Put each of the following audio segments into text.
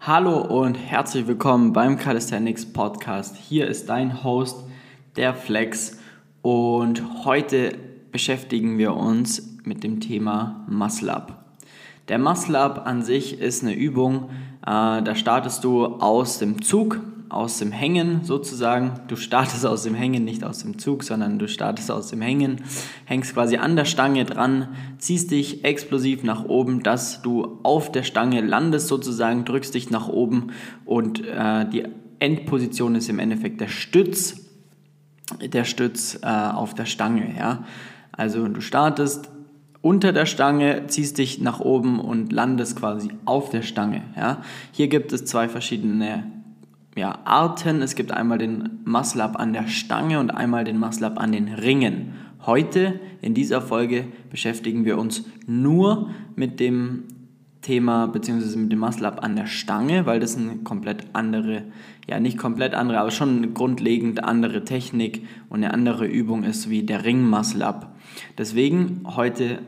Hallo und herzlich willkommen beim Calisthenics Podcast. Hier ist dein Host, der Flex, und heute beschäftigen wir uns mit dem Thema Muscle Up. Der Muscle Up an sich ist eine Übung, äh, da startest du aus dem Zug, aus dem Hängen sozusagen. Du startest aus dem Hängen, nicht aus dem Zug, sondern du startest aus dem Hängen, hängst quasi an der Stange dran, ziehst dich explosiv nach oben, dass du auf der Stange landest sozusagen, drückst dich nach oben und äh, die Endposition ist im Endeffekt der Stütz, der Stütz äh, auf der Stange. Ja? Also du startest unter der Stange, ziehst dich nach oben und landest quasi auf der Stange. Ja? Hier gibt es zwei verschiedene ja, Arten. Es gibt einmal den Up an der Stange und einmal den Up an den Ringen. Heute in dieser Folge beschäftigen wir uns nur mit dem Thema bzw. mit dem Up an der Stange, weil das eine komplett andere, ja nicht komplett andere, aber schon eine grundlegend andere Technik und eine andere Übung ist wie der Ring Up. Deswegen heute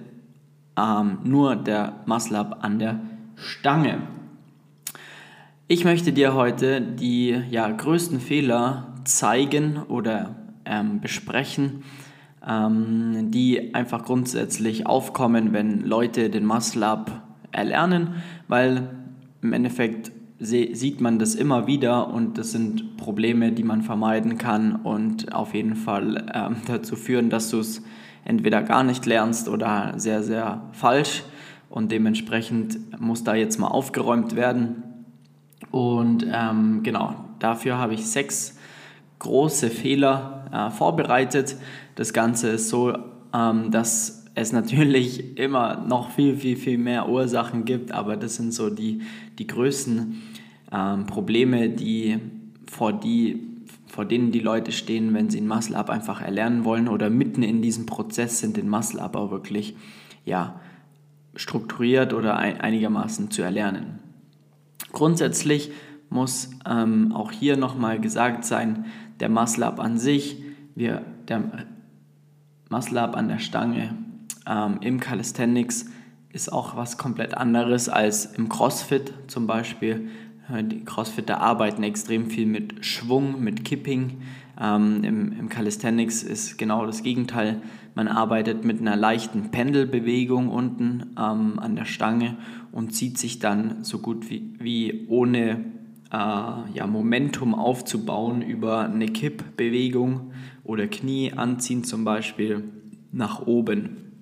ähm, nur der Up an der Stange. Ich möchte dir heute die ja, größten Fehler zeigen oder ähm, besprechen, ähm, die einfach grundsätzlich aufkommen, wenn Leute den Muscle Up erlernen, weil im Endeffekt sieht man das immer wieder und das sind Probleme, die man vermeiden kann und auf jeden Fall ähm, dazu führen, dass du es entweder gar nicht lernst oder sehr, sehr falsch und dementsprechend muss da jetzt mal aufgeräumt werden und ähm, genau, dafür habe ich sechs große Fehler äh, vorbereitet. Das Ganze ist so, ähm, dass es natürlich immer noch viel, viel, viel mehr Ursachen gibt, aber das sind so die, die größten ähm, Probleme, die vor, die, vor denen die Leute stehen, wenn sie ein Muscle-Up einfach erlernen wollen oder mitten in diesem Prozess sind, den Muscle-Up auch wirklich ja, strukturiert oder ein, einigermaßen zu erlernen. Grundsätzlich muss ähm, auch hier nochmal gesagt sein, der Muscle-Up an sich, wir, der Muscle-Up an der Stange ähm, im Calisthenics ist auch was komplett anderes als im CrossFit zum Beispiel. Die Crossfitter arbeiten extrem viel mit Schwung, mit Kipping. Ähm, im, Im Calisthenics ist genau das Gegenteil. Man arbeitet mit einer leichten Pendelbewegung unten ähm, an der Stange und zieht sich dann so gut wie, wie ohne äh, ja, Momentum aufzubauen über eine Kippbewegung oder Knie anziehen zum Beispiel nach oben.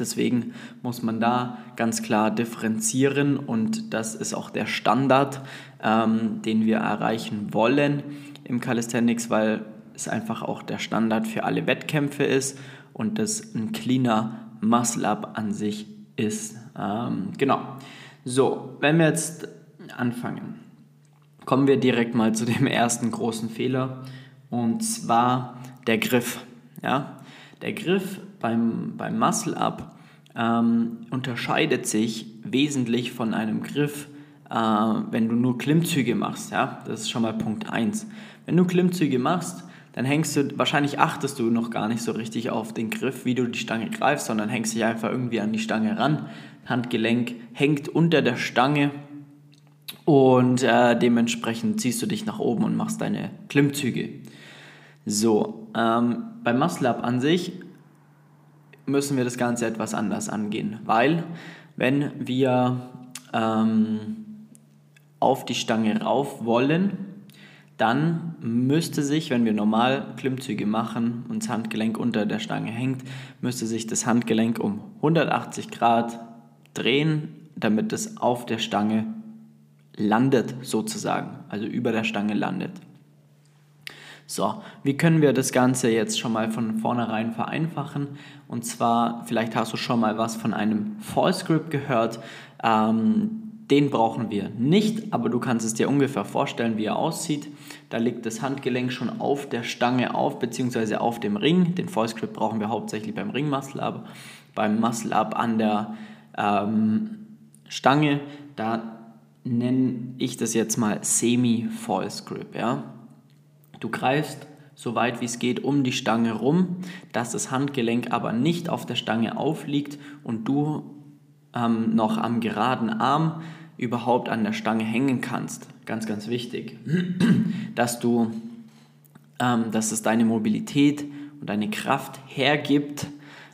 Deswegen muss man da ganz klar differenzieren und das ist auch der Standard, ähm, den wir erreichen wollen im Calisthenics, weil es einfach auch der Standard für alle Wettkämpfe ist und das ein cleaner Muscle-Up an sich ist. Ähm, genau. So, wenn wir jetzt anfangen, kommen wir direkt mal zu dem ersten großen Fehler und zwar der Griff. Ja? Der Griff beim, beim Muscle-Up ähm, unterscheidet sich wesentlich von einem Griff, äh, wenn du nur Klimmzüge machst. Ja? Das ist schon mal Punkt 1. Wenn du Klimmzüge machst, dann hängst du, wahrscheinlich achtest du noch gar nicht so richtig auf den Griff, wie du die Stange greifst, sondern hängst dich einfach irgendwie an die Stange ran. Handgelenk hängt unter der Stange und äh, dementsprechend ziehst du dich nach oben und machst deine Klimmzüge. So, ähm, beim Muscle Up an sich müssen wir das Ganze etwas anders angehen, weil wenn wir ähm, auf die Stange rauf wollen, dann müsste sich, wenn wir normal Klimmzüge machen und das Handgelenk unter der Stange hängt, müsste sich das Handgelenk um 180 Grad drehen, damit es auf der Stange landet sozusagen, also über der Stange landet. So, wie können wir das Ganze jetzt schon mal von vornherein vereinfachen? Und zwar, vielleicht hast du schon mal was von einem False Grip gehört. Ähm, den brauchen wir nicht, aber du kannst es dir ungefähr vorstellen, wie er aussieht. Da liegt das Handgelenk schon auf der Stange auf, beziehungsweise auf dem Ring. Den False Grip brauchen wir hauptsächlich beim Ring Muscle Up. Beim Muscle Up an der ähm, Stange, da nenne ich das jetzt mal Semi-False Grip. Ja? Du greifst so weit wie es geht um die Stange rum, dass das Handgelenk aber nicht auf der Stange aufliegt und du ähm, noch am geraden Arm überhaupt an der Stange hängen kannst. Ganz, ganz wichtig, dass du, ähm, dass es deine Mobilität und deine Kraft hergibt,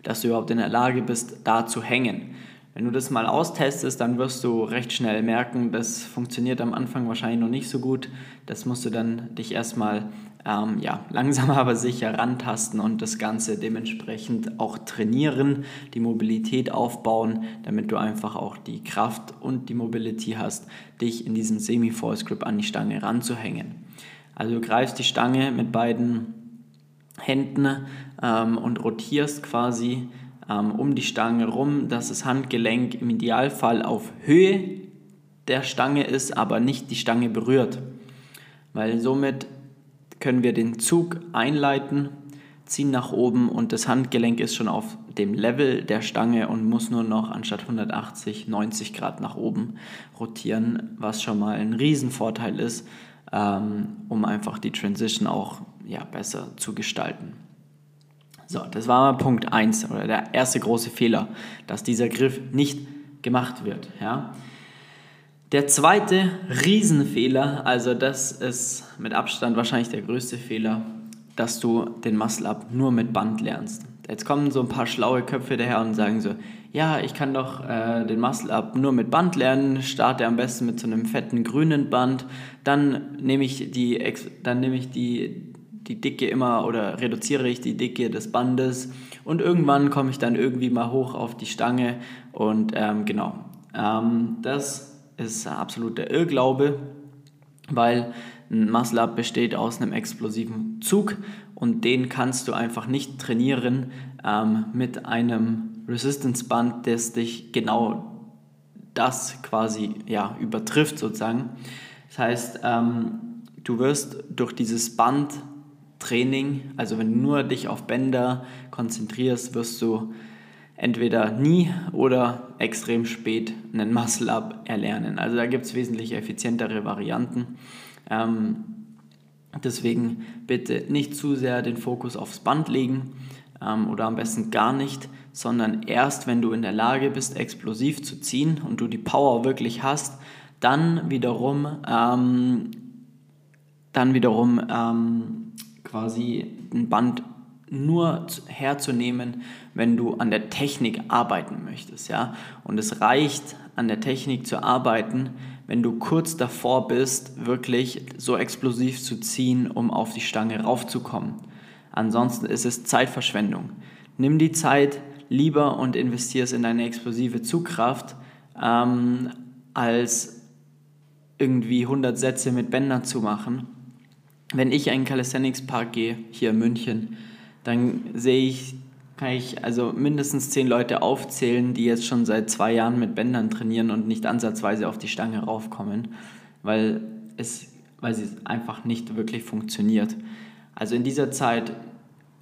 dass du überhaupt in der Lage bist, da zu hängen. Wenn du das mal austestest, dann wirst du recht schnell merken, das funktioniert am Anfang wahrscheinlich noch nicht so gut. Das musst du dann dich erstmal ähm, ja, langsam aber sicher rantasten und das Ganze dementsprechend auch trainieren, die Mobilität aufbauen, damit du einfach auch die Kraft und die Mobility hast, dich in diesem Semi-False Grip an die Stange ranzuhängen. Also du greifst die Stange mit beiden Händen ähm, und rotierst quasi ähm, um die Stange rum, dass das Handgelenk im Idealfall auf Höhe der Stange ist, aber nicht die Stange berührt. Weil somit können wir den Zug einleiten, ziehen nach oben und das Handgelenk ist schon auf dem Level der Stange und muss nur noch anstatt 180 90 Grad nach oben rotieren, was schon mal ein Riesenvorteil ist, ähm, um einfach die Transition auch ja, besser zu gestalten. So, das war mal Punkt 1 oder der erste große Fehler, dass dieser Griff nicht gemacht wird. Ja. Der zweite Riesenfehler, also das ist mit Abstand wahrscheinlich der größte Fehler, dass du den Muscle-Up nur mit Band lernst. Jetzt kommen so ein paar schlaue Köpfe daher und sagen so, ja, ich kann doch äh, den Muscle-Up nur mit Band lernen, starte am besten mit so einem fetten grünen Band, dann nehme ich die, dann nehme ich die die Dicke immer oder reduziere ich die Dicke des Bandes und irgendwann komme ich dann irgendwie mal hoch auf die Stange und ähm, genau, ähm, das ist absoluter Irrglaube, weil ein Muscle-Up besteht aus einem explosiven Zug und den kannst du einfach nicht trainieren ähm, mit einem Resistance-Band, das dich genau das quasi ja, übertrifft sozusagen. Das heißt, ähm, du wirst durch dieses Band Training, also wenn du nur dich auf Bänder konzentrierst, wirst du entweder nie oder extrem spät einen Muscle-Up erlernen. Also da gibt es wesentlich effizientere Varianten. Ähm, deswegen bitte nicht zu sehr den Fokus aufs Band legen ähm, oder am besten gar nicht, sondern erst wenn du in der Lage bist, explosiv zu ziehen und du die Power wirklich hast, dann wiederum, ähm, dann wiederum ähm, quasi ein Band nur herzunehmen, wenn du an der Technik arbeiten möchtest, ja. Und es reicht, an der Technik zu arbeiten, wenn du kurz davor bist, wirklich so explosiv zu ziehen, um auf die Stange raufzukommen. Ansonsten ist es Zeitverschwendung. Nimm die Zeit lieber und investier es in deine explosive Zugkraft, ähm, als irgendwie 100 Sätze mit Bändern zu machen wenn ich einen Calisthenics Park gehe, hier in München, dann sehe ich, kann ich also mindestens zehn Leute aufzählen, die jetzt schon seit zwei Jahren mit Bändern trainieren und nicht ansatzweise auf die Stange raufkommen, weil es, weil sie einfach nicht wirklich funktioniert. Also in dieser Zeit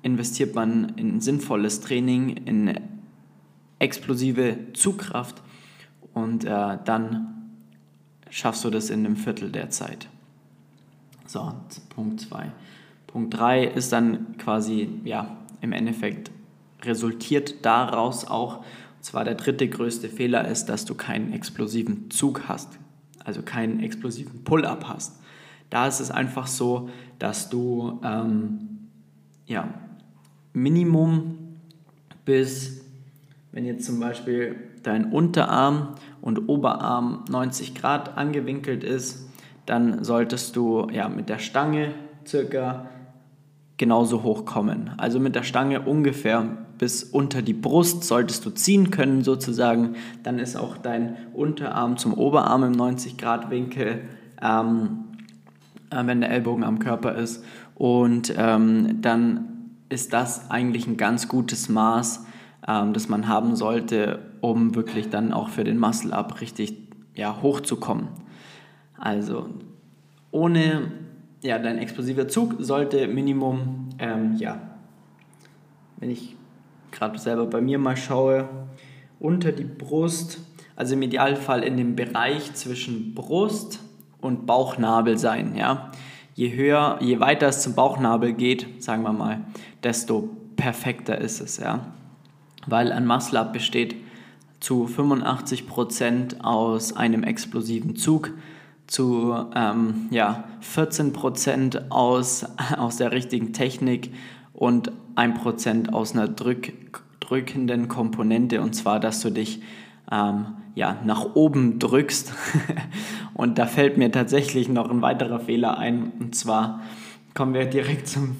investiert man in sinnvolles Training, in explosive Zugkraft und äh, dann schaffst du das in einem Viertel der Zeit. So, Punkt 2. Punkt 3 ist dann quasi, ja, im Endeffekt resultiert daraus auch, und zwar der dritte größte Fehler ist, dass du keinen explosiven Zug hast, also keinen explosiven Pull-up hast. Da ist es einfach so, dass du ähm, ja, Minimum bis, wenn jetzt zum Beispiel dein Unterarm und Oberarm 90 Grad angewinkelt ist, dann solltest du ja, mit der Stange circa genauso hoch kommen. Also mit der Stange ungefähr bis unter die Brust solltest du ziehen können sozusagen. Dann ist auch dein Unterarm zum Oberarm im 90 Grad Winkel, ähm, äh, wenn der Ellbogen am Körper ist. Und ähm, dann ist das eigentlich ein ganz gutes Maß, ähm, das man haben sollte, um wirklich dann auch für den Muscle-Up richtig ja, hochzukommen. Also ohne, ja, dein explosiver Zug sollte Minimum, ähm, ja, wenn ich gerade selber bei mir mal schaue, unter die Brust, also im Idealfall in dem Bereich zwischen Brust und Bauchnabel sein, ja. Je höher, je weiter es zum Bauchnabel geht, sagen wir mal, desto perfekter ist es, ja. Weil ein Muscle-Up besteht zu 85% aus einem explosiven Zug, zu ähm, ja, 14% aus, aus der richtigen Technik und 1% aus einer drück, drückenden Komponente, und zwar, dass du dich ähm, ja, nach oben drückst. und da fällt mir tatsächlich noch ein weiterer Fehler ein, und zwar kommen wir direkt zum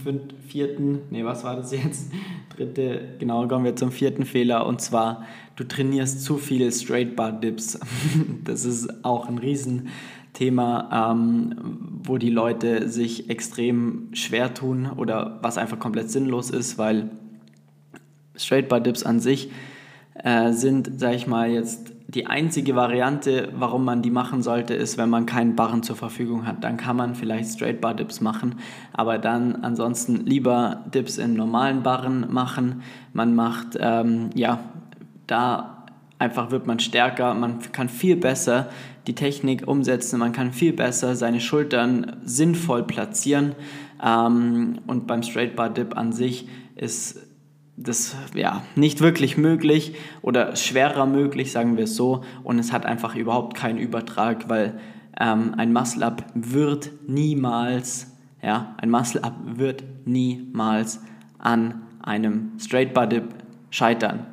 vierten, nee, was war das jetzt? Dritte, genau, kommen wir zum vierten Fehler und zwar, du trainierst zu viele Straight Bar Dips. Das ist auch ein Riesenthema, ähm, wo die Leute sich extrem schwer tun oder was einfach komplett sinnlos ist, weil Straight Bar Dips an sich äh, sind, sag ich mal, jetzt die einzige Variante, warum man die machen sollte, ist, wenn man keinen Barren zur Verfügung hat. Dann kann man vielleicht Straight Bar Dips machen, aber dann ansonsten lieber Dips in normalen Barren machen. Man macht, ähm, ja, da einfach wird man stärker, man kann viel besser die Technik umsetzen, man kann viel besser seine Schultern sinnvoll platzieren ähm, und beim Straight Bar Dip an sich ist das ja nicht wirklich möglich oder schwerer möglich, sagen wir es so. Und es hat einfach überhaupt keinen Übertrag, weil ähm, ein Muscle-Up wird niemals, ja, ein Muscle-Up wird niemals an einem Straight Bar Dip scheitern.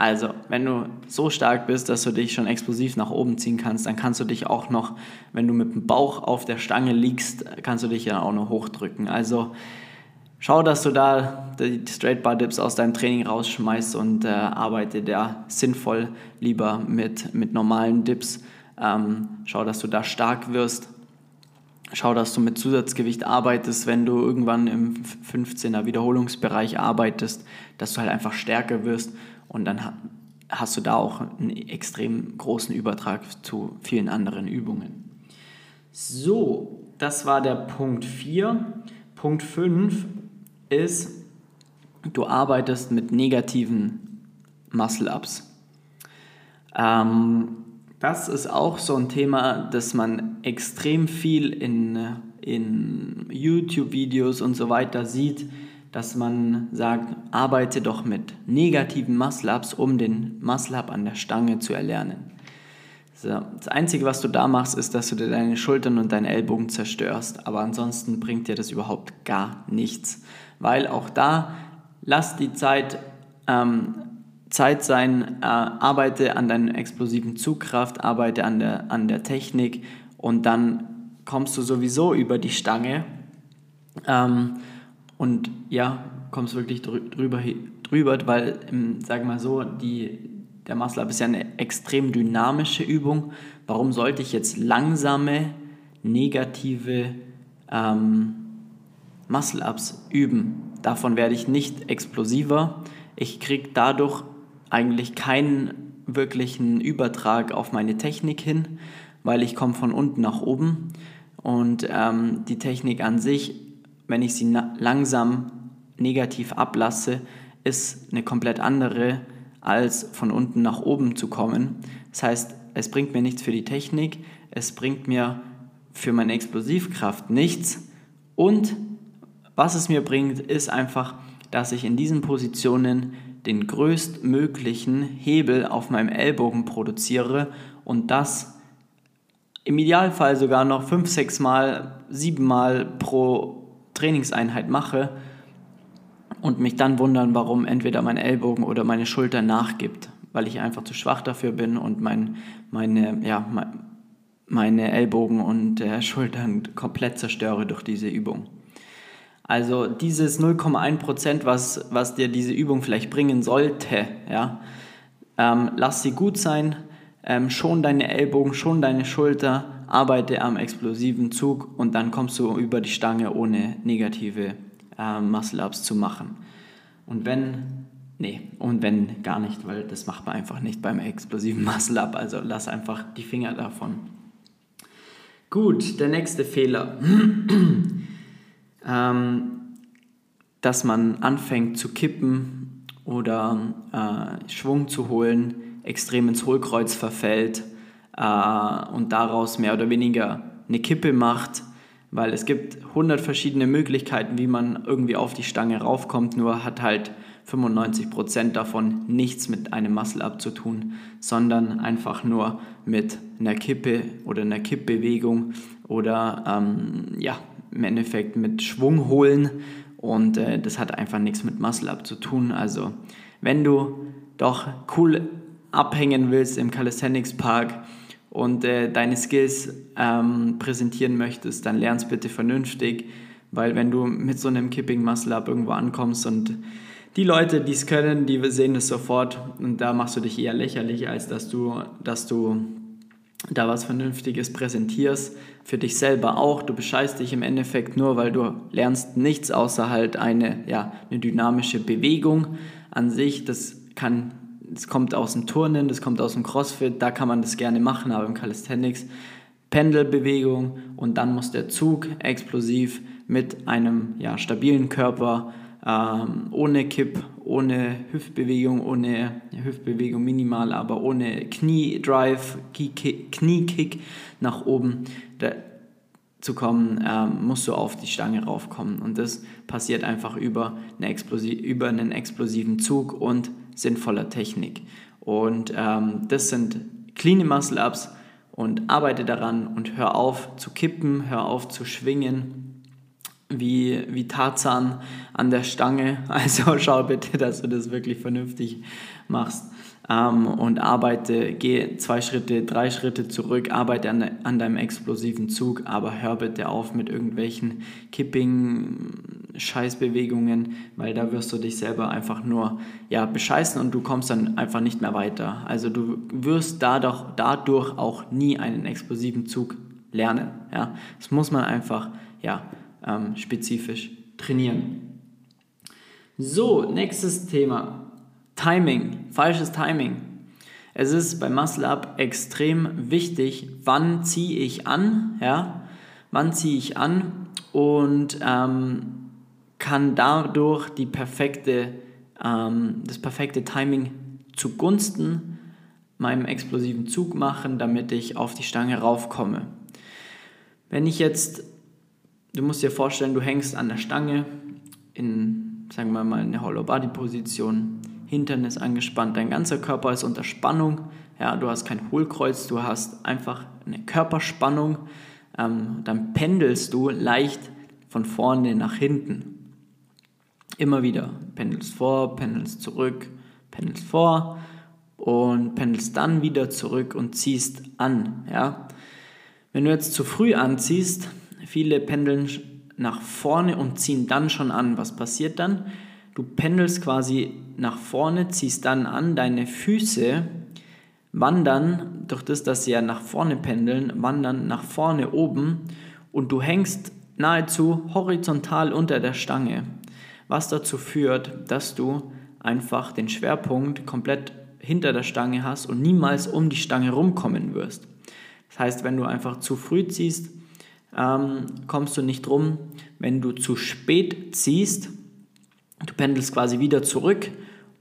Also, wenn du so stark bist, dass du dich schon explosiv nach oben ziehen kannst, dann kannst du dich auch noch, wenn du mit dem Bauch auf der Stange liegst, kannst du dich ja auch noch hochdrücken. Also, schau, dass du da die Straight Bar Dips aus deinem Training rausschmeißt und äh, arbeite da sinnvoll lieber mit, mit normalen Dips. Ähm, schau, dass du da stark wirst. Schau, dass du mit Zusatzgewicht arbeitest, wenn du irgendwann im 15er Wiederholungsbereich arbeitest, dass du halt einfach stärker wirst und dann hast du da auch einen extrem großen Übertrag zu vielen anderen Übungen. So, das war der Punkt 4. Punkt 5 ist, du arbeitest mit negativen Muscle-Ups. Ähm, das ist auch so ein Thema, das man extrem viel in, in YouTube-Videos und so weiter sieht, dass man sagt, arbeite doch mit negativen Muscle-Ups, um den Muscle-Up an der Stange zu erlernen. So, das Einzige, was du da machst, ist, dass du dir deine Schultern und deine Ellbogen zerstörst. Aber ansonsten bringt dir das überhaupt gar nichts. Weil auch da, lass die Zeit, ähm, Zeit sein, äh, arbeite an deiner explosiven Zugkraft, arbeite an der, an der Technik und dann kommst du sowieso über die Stange ähm, und ja, kommst wirklich drüber, drüber weil, ähm, sag mal so, die, der Muscle Up ist ja eine extrem dynamische Übung. Warum sollte ich jetzt langsame, negative ähm, Muscle Ups üben? Davon werde ich nicht explosiver. Ich kriege dadurch eigentlich keinen wirklichen Übertrag auf meine Technik hin, weil ich komme von unten nach oben und ähm, die Technik an sich, wenn ich sie langsam negativ ablasse, ist eine komplett andere als von unten nach oben zu kommen. Das heißt, es bringt mir nichts für die Technik, es bringt mir für meine Explosivkraft nichts und was es mir bringt, ist einfach, dass ich in diesen Positionen den größtmöglichen Hebel auf meinem Ellbogen produziere und das im Idealfall sogar noch 5, 6 Mal, 7 Mal pro Trainingseinheit mache und mich dann wundern, warum entweder mein Ellbogen oder meine Schulter nachgibt, weil ich einfach zu schwach dafür bin und mein, meine, ja, meine Ellbogen und äh, Schultern komplett zerstöre durch diese Übung. Also dieses 0,1%, was, was dir diese Übung vielleicht bringen sollte, ja, ähm, lass sie gut sein, ähm, schon deine Ellbogen, schon deine Schulter, arbeite am explosiven Zug und dann kommst du über die Stange ohne negative äh, Muscle-Ups zu machen. Und wenn, nee, und wenn gar nicht, weil das macht man einfach nicht beim explosiven Muscle-Up, also lass einfach die Finger davon. Gut, der nächste Fehler. ähm, dass man anfängt zu kippen oder äh, Schwung zu holen, extrem ins Hohlkreuz verfällt und daraus mehr oder weniger eine Kippe macht weil es gibt 100 verschiedene Möglichkeiten, wie man irgendwie auf die Stange raufkommt, nur hat halt 95% davon nichts mit einem Muscle-Up zu tun, sondern einfach nur mit einer Kippe oder einer Kippbewegung oder ähm, ja, im Endeffekt mit Schwung holen und äh, das hat einfach nichts mit Muscle-Up zu tun. Also wenn du doch cool abhängen willst im Calisthenics Park und äh, deine Skills ähm, präsentieren möchtest, dann lernst bitte vernünftig, weil wenn du mit so einem Kipping Muscle Up irgendwo ankommst und die Leute, die es können, die sehen es sofort und da machst du dich eher lächerlich, als dass du, dass du da was Vernünftiges präsentierst. Für dich selber auch. Du bescheißt dich im Endeffekt nur, weil du lernst nichts außer halt eine, ja, eine dynamische Bewegung an sich. Das kann, das kommt aus dem Turnen, das kommt aus dem Crossfit, da kann man das gerne machen, aber im Calisthenics Pendelbewegung und dann muss der Zug explosiv mit einem ja, stabilen Körper ähm, ohne Kipp, ohne Hüftbewegung, ohne Hüftbewegung minimal, aber ohne Knie-Drive, Knie-Kick nach oben da, zu kommen, ähm, musst du auf die Stange raufkommen. Und das passiert einfach über, eine über einen explosiven Zug und sinnvoller Technik. Und ähm, das sind clean Muscle Ups und arbeite daran und hör auf zu kippen, hör auf zu schwingen wie, wie Tarzan an der Stange. Also schau bitte, dass du das wirklich vernünftig machst ähm, und arbeite, geh zwei Schritte, drei Schritte zurück, arbeite an, an deinem explosiven Zug, aber hör bitte auf mit irgendwelchen Kipping-Scheißbewegungen, weil da wirst du dich selber einfach nur ja, bescheißen und du kommst dann einfach nicht mehr weiter. Also du wirst dadurch, dadurch auch nie einen explosiven Zug lernen. Ja? Das muss man einfach ja, ähm, spezifisch trainieren. So, nächstes Thema. Timing, falsches Timing. Es ist bei Muscle Up extrem wichtig, wann ziehe ich an, ja, wann ziehe ich an und ähm, kann dadurch die perfekte, ähm, das perfekte Timing zugunsten meinem explosiven Zug machen, damit ich auf die Stange raufkomme. Wenn ich jetzt du musst dir vorstellen, du hängst an der Stange in, sagen wir mal, eine Hollow-Body-Position, Hintern ist angespannt, dein ganzer Körper ist unter Spannung, ja, du hast kein Hohlkreuz, du hast einfach eine Körperspannung, ähm, dann pendelst du leicht von vorne nach hinten. Immer wieder pendelst vor, pendelst zurück, pendelst vor und pendelst dann wieder zurück und ziehst an. Ja? Wenn du jetzt zu früh anziehst, Viele pendeln nach vorne und ziehen dann schon an. Was passiert dann? Du pendelst quasi nach vorne, ziehst dann an, deine Füße wandern, durch das, dass sie ja nach vorne pendeln, wandern nach vorne oben und du hängst nahezu horizontal unter der Stange, was dazu führt, dass du einfach den Schwerpunkt komplett hinter der Stange hast und niemals um die Stange rumkommen wirst. Das heißt, wenn du einfach zu früh ziehst, ähm, kommst du nicht rum. Wenn du zu spät ziehst, du pendelst quasi wieder zurück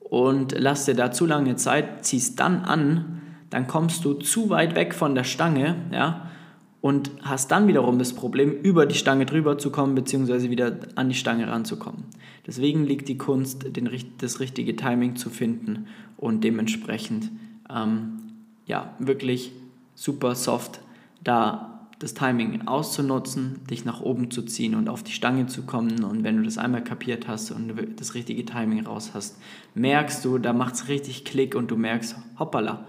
und lass dir da zu lange Zeit, ziehst dann an, dann kommst du zu weit weg von der Stange, ja, und hast dann wiederum das Problem, über die Stange drüber zu kommen, beziehungsweise wieder an die Stange ranzukommen. Deswegen liegt die Kunst, den, das richtige Timing zu finden und dementsprechend ähm, ja, wirklich super soft da das Timing auszunutzen, dich nach oben zu ziehen und auf die Stange zu kommen. Und wenn du das einmal kapiert hast und das richtige Timing raus hast, merkst du, da macht es richtig Klick und du merkst, hoppala,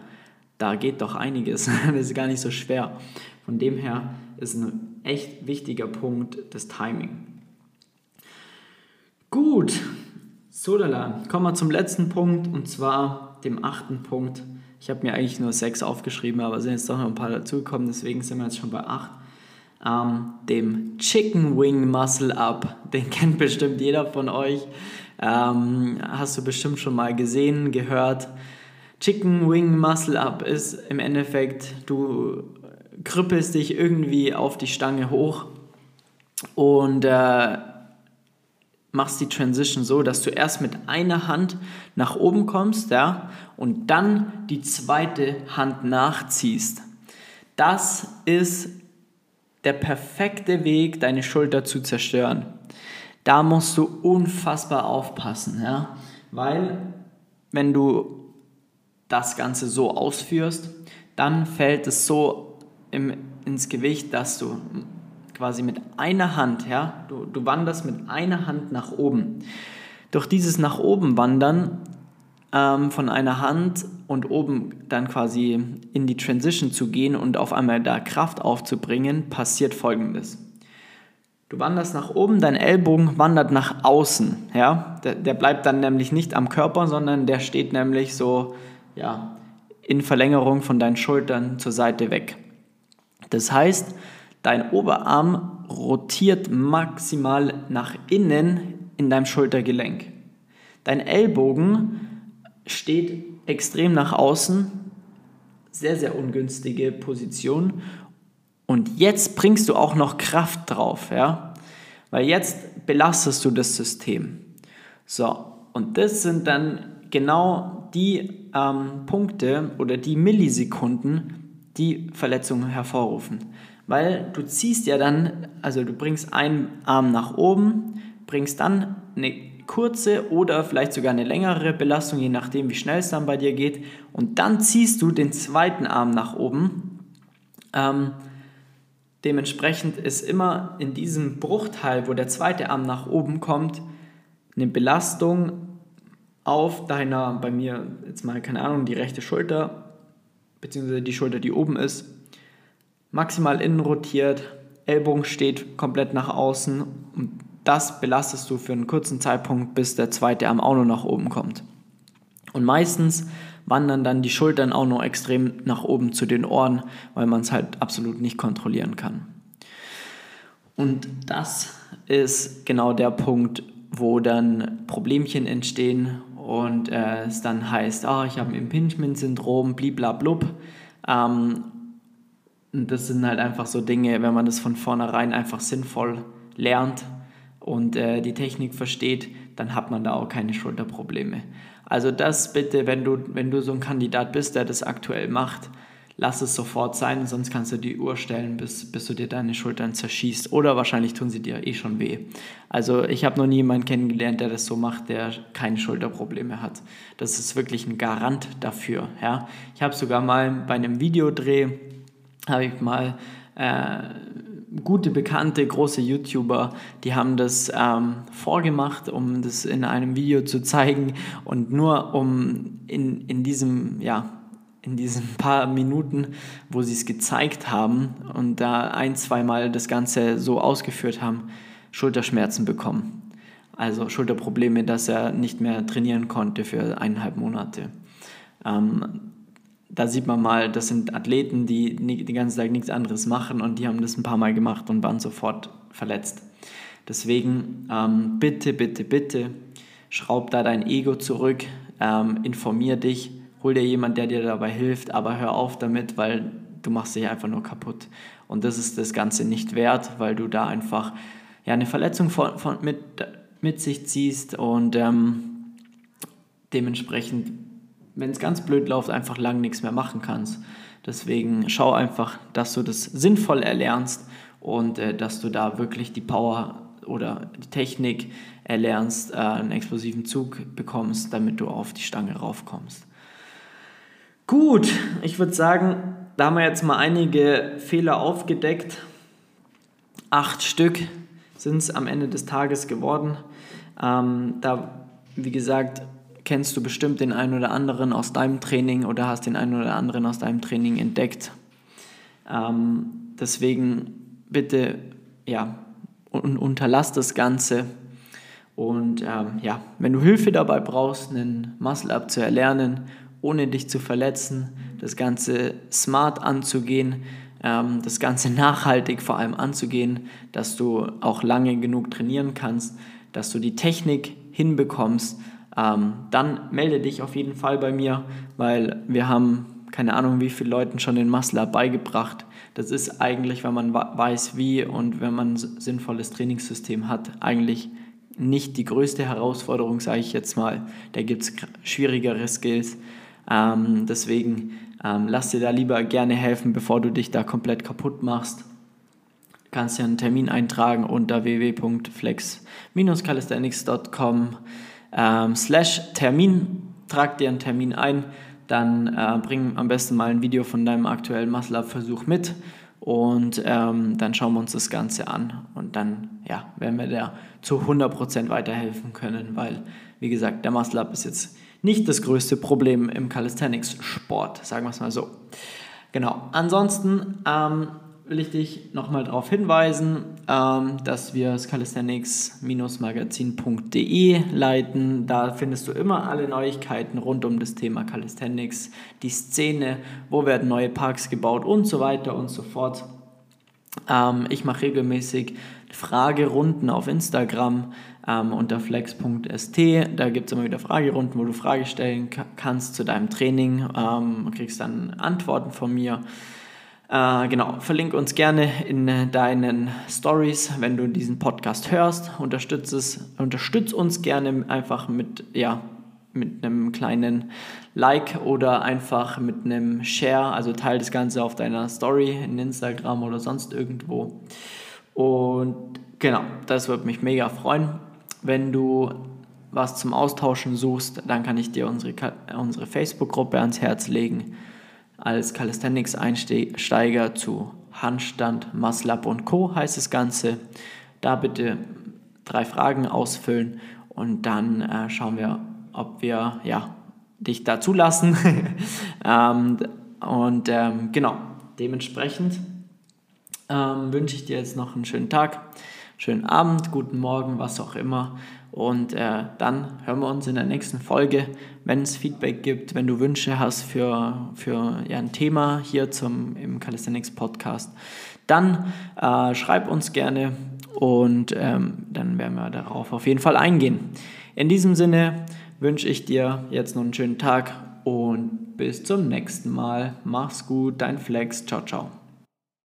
da geht doch einiges. das ist gar nicht so schwer. Von dem her ist ein echt wichtiger Punkt das Timing. Gut, so lala. Kommen wir zum letzten Punkt und zwar dem achten Punkt ich habe mir eigentlich nur sechs aufgeschrieben, aber sind jetzt doch noch ein paar dazugekommen, deswegen sind wir jetzt schon bei acht. Ähm, dem Chicken Wing Muscle Up. Den kennt bestimmt jeder von euch. Ähm, hast du bestimmt schon mal gesehen, gehört. Chicken Wing Muscle Up ist im Endeffekt, du krüppelst dich irgendwie auf die Stange hoch und äh, machst die Transition so, dass du erst mit einer Hand nach oben kommst, ja, und dann die zweite Hand nachziehst. Das ist der perfekte Weg, deine Schulter zu zerstören. Da musst du unfassbar aufpassen, ja. weil wenn du das Ganze so ausführst, dann fällt es so im, ins Gewicht, dass du quasi mit einer Hand, ja, du, du wanderst mit einer Hand nach oben. Durch dieses nach oben wandern ähm, von einer Hand und oben dann quasi in die Transition zu gehen und auf einmal da Kraft aufzubringen, passiert folgendes. Du wanderst nach oben, dein Ellbogen wandert nach außen. Ja? Der, der bleibt dann nämlich nicht am Körper, sondern der steht nämlich so ja, in Verlängerung von deinen Schultern zur Seite weg. Das heißt, dein Oberarm rotiert maximal nach innen in deinem Schultergelenk. Dein Ellbogen steht extrem nach außen, sehr, sehr ungünstige Position. Und jetzt bringst du auch noch Kraft drauf, ja? Weil jetzt belastest du das System. So, und das sind dann genau die ähm, Punkte oder die Millisekunden, die Verletzungen hervorrufen. Weil du ziehst ja dann, also du bringst einen Arm nach oben, bringst dann eine kurze oder vielleicht sogar eine längere Belastung, je nachdem, wie schnell es dann bei dir geht. Und dann ziehst du den zweiten Arm nach oben. Ähm, dementsprechend ist immer in diesem Bruchteil, wo der zweite Arm nach oben kommt, eine Belastung auf deiner, bei mir jetzt mal keine Ahnung, die rechte Schulter, beziehungsweise die Schulter, die oben ist, maximal innen rotiert, Ellbogen steht komplett nach außen und das belastest du für einen kurzen Zeitpunkt, bis der zweite Arm auch noch nach oben kommt. Und meistens wandern dann die Schultern auch noch extrem nach oben zu den Ohren, weil man es halt absolut nicht kontrollieren kann. Und das ist genau der Punkt, wo dann Problemchen entstehen und äh, es dann heißt, oh, ich habe ein Impingement-Syndrom, bliblablub. Ähm, und das sind halt einfach so Dinge, wenn man das von vornherein einfach sinnvoll lernt, und äh, die Technik versteht, dann hat man da auch keine Schulterprobleme. Also das bitte, wenn du, wenn du so ein Kandidat bist, der das aktuell macht, lass es sofort sein, sonst kannst du die Uhr stellen, bis, bis du dir deine Schultern zerschießt. Oder wahrscheinlich tun sie dir eh schon weh. Also ich habe noch nie jemanden kennengelernt, der das so macht, der keine Schulterprobleme hat. Das ist wirklich ein Garant dafür. Ja? Ich habe sogar mal bei einem Videodreh, habe ich mal... Äh, gute, bekannte, große YouTuber, die haben das ähm, vorgemacht, um das in einem Video zu zeigen und nur um in, in diesem, ja, in diesen paar Minuten, wo sie es gezeigt haben und da ein, zweimal das Ganze so ausgeführt haben, Schulterschmerzen bekommen. Also Schulterprobleme, dass er nicht mehr trainieren konnte für eineinhalb Monate. Ähm, da sieht man mal, das sind Athleten, die den ganzen Tag nichts anderes machen und die haben das ein paar Mal gemacht und waren sofort verletzt. Deswegen ähm, bitte, bitte, bitte, schraub da dein Ego zurück, ähm, informier dich, hol dir jemand, der dir dabei hilft, aber hör auf damit, weil du machst dich einfach nur kaputt. Und das ist das Ganze nicht wert, weil du da einfach ja, eine Verletzung von, von, mit, mit sich ziehst und ähm, dementsprechend wenn es ganz blöd läuft, einfach lang nichts mehr machen kannst. Deswegen schau einfach, dass du das sinnvoll erlernst und äh, dass du da wirklich die Power oder die Technik erlernst, äh, einen explosiven Zug bekommst, damit du auf die Stange raufkommst. Gut, ich würde sagen, da haben wir jetzt mal einige Fehler aufgedeckt. Acht Stück sind es am Ende des Tages geworden. Ähm, da, wie gesagt, kennst du bestimmt den einen oder anderen aus deinem Training oder hast den einen oder anderen aus deinem Training entdeckt. Ähm, deswegen bitte, ja, un unterlass das Ganze. Und ähm, ja, wenn du Hilfe dabei brauchst, einen Muscle-Up zu erlernen, ohne dich zu verletzen, das Ganze smart anzugehen, ähm, das Ganze nachhaltig vor allem anzugehen, dass du auch lange genug trainieren kannst, dass du die Technik hinbekommst, ähm, dann melde dich auf jeden Fall bei mir, weil wir haben keine Ahnung, wie viele Leuten schon den Muscle beigebracht. Das ist eigentlich, wenn man weiß wie und wenn man ein sinnvolles Trainingssystem hat, eigentlich nicht die größte Herausforderung, sage ich jetzt mal. Da gibt es schwierigere Skills. Ähm, deswegen ähm, lass dir da lieber gerne helfen, bevor du dich da komplett kaputt machst. Du kannst ja einen Termin eintragen unter www.flex-calisthenics.com ähm, slash Termin. Trag dir einen Termin ein, dann äh, bring am besten mal ein Video von deinem aktuellen Muscle-Up-Versuch mit und ähm, dann schauen wir uns das Ganze an und dann ja, werden wir dir zu 100% weiterhelfen können, weil, wie gesagt, der Muscle-Up ist jetzt nicht das größte Problem im Calisthenics-Sport, sagen wir es mal so. Genau, ansonsten ähm, will ich dich nochmal darauf hinweisen, ähm, dass wir das calisthenics-magazin.de leiten. Da findest du immer alle Neuigkeiten rund um das Thema Calisthenics, die Szene, wo werden neue Parks gebaut und so weiter und so fort. Ähm, ich mache regelmäßig Fragerunden auf Instagram ähm, unter flex.st. Da gibt es immer wieder Fragerunden, wo du Fragen stellen kannst zu deinem Training. Ähm, kriegst dann Antworten von mir. Äh, genau, verlink uns gerne in deinen Stories, wenn du diesen Podcast hörst. Unterstütz, es, unterstütz uns gerne einfach mit, ja, mit einem kleinen Like oder einfach mit einem Share, also teile das Ganze auf deiner Story in Instagram oder sonst irgendwo. Und genau, das würde mich mega freuen. Wenn du was zum Austauschen suchst, dann kann ich dir unsere, unsere Facebook-Gruppe ans Herz legen. Als Calisthenics-Einsteiger zu Handstand, Muscle-Up und Co. heißt das Ganze. Da bitte drei Fragen ausfüllen und dann äh, schauen wir, ob wir ja, dich da zulassen. ähm, und ähm, genau, dementsprechend ähm, wünsche ich dir jetzt noch einen schönen Tag schönen Abend, guten Morgen, was auch immer. Und äh, dann hören wir uns in der nächsten Folge. Wenn es Feedback gibt, wenn du Wünsche hast für, für ja, ein Thema hier zum, im Calisthenics Podcast, dann äh, schreib uns gerne und ähm, dann werden wir darauf auf jeden Fall eingehen. In diesem Sinne wünsche ich dir jetzt noch einen schönen Tag und bis zum nächsten Mal. Mach's gut, dein Flex. Ciao, ciao.